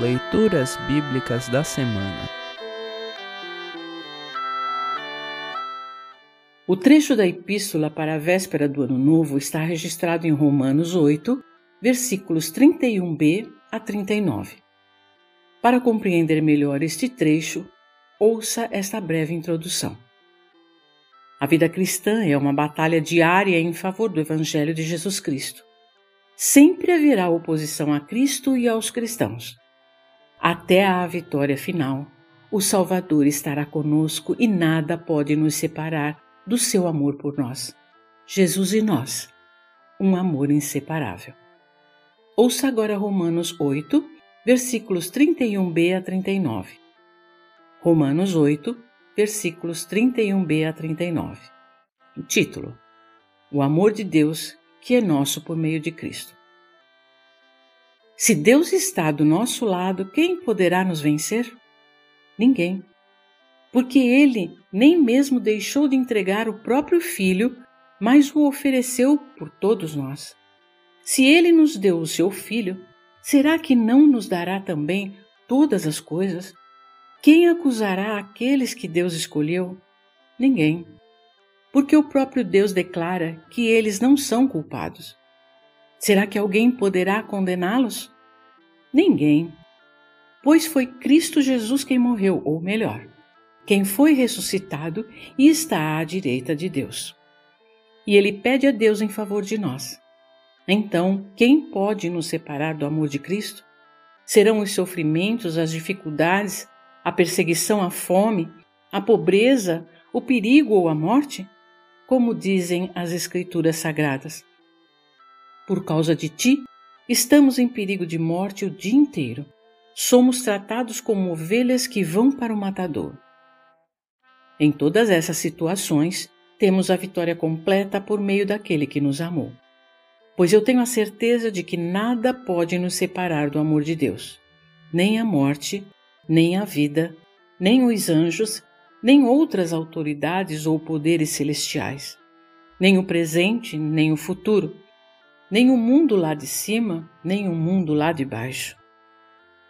Leituras Bíblicas da Semana O trecho da epístola para a véspera do Ano Novo está registrado em Romanos 8, versículos 31b a 39. Para compreender melhor este trecho, ouça esta breve introdução. A vida cristã é uma batalha diária em favor do Evangelho de Jesus Cristo. Sempre haverá oposição a Cristo e aos cristãos. Até a vitória final, o Salvador estará conosco e nada pode nos separar do seu amor por nós. Jesus e nós, um amor inseparável. Ouça agora Romanos 8, versículos 31b a 39. Romanos 8, versículos 31b a 39. O título: O amor de Deus que é nosso por meio de Cristo. Se Deus está do nosso lado, quem poderá nos vencer? Ninguém porque ele nem mesmo deixou de entregar o próprio Filho, mas o ofereceu por todos nós. Se ele nos deu o seu Filho, será que não nos dará também todas as coisas? Quem acusará aqueles que Deus escolheu? Ninguém. Porque o próprio Deus declara que eles não são culpados. Será que alguém poderá condená-los? Ninguém. Pois foi Cristo Jesus quem morreu, ou melhor, quem foi ressuscitado e está à direita de Deus. E ele pede a Deus em favor de nós. Então, quem pode nos separar do amor de Cristo? Serão os sofrimentos, as dificuldades, a perseguição, a fome, a pobreza, o perigo ou a morte? Como dizem as Escrituras Sagradas. Por causa de ti, estamos em perigo de morte o dia inteiro. Somos tratados como ovelhas que vão para o matador. Em todas essas situações, temos a vitória completa por meio daquele que nos amou. Pois eu tenho a certeza de que nada pode nos separar do amor de Deus, nem a morte, nem a vida, nem os anjos, nem outras autoridades ou poderes celestiais, nem o presente, nem o futuro, nem o mundo lá de cima, nem o mundo lá de baixo.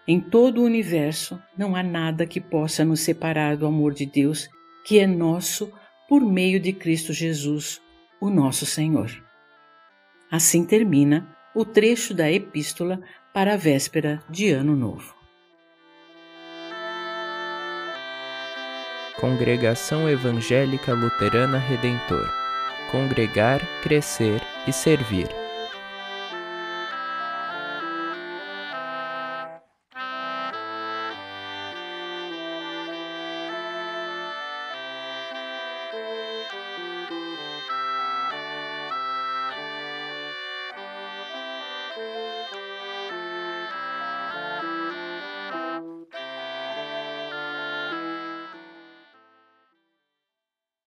Em todo o universo não há nada que possa nos separar do amor de Deus que é nosso por meio de Cristo Jesus, o nosso Senhor. Assim termina o trecho da epístola para a véspera de Ano Novo. Congregação Evangélica Luterana Redentor Congregar, Crescer e Servir.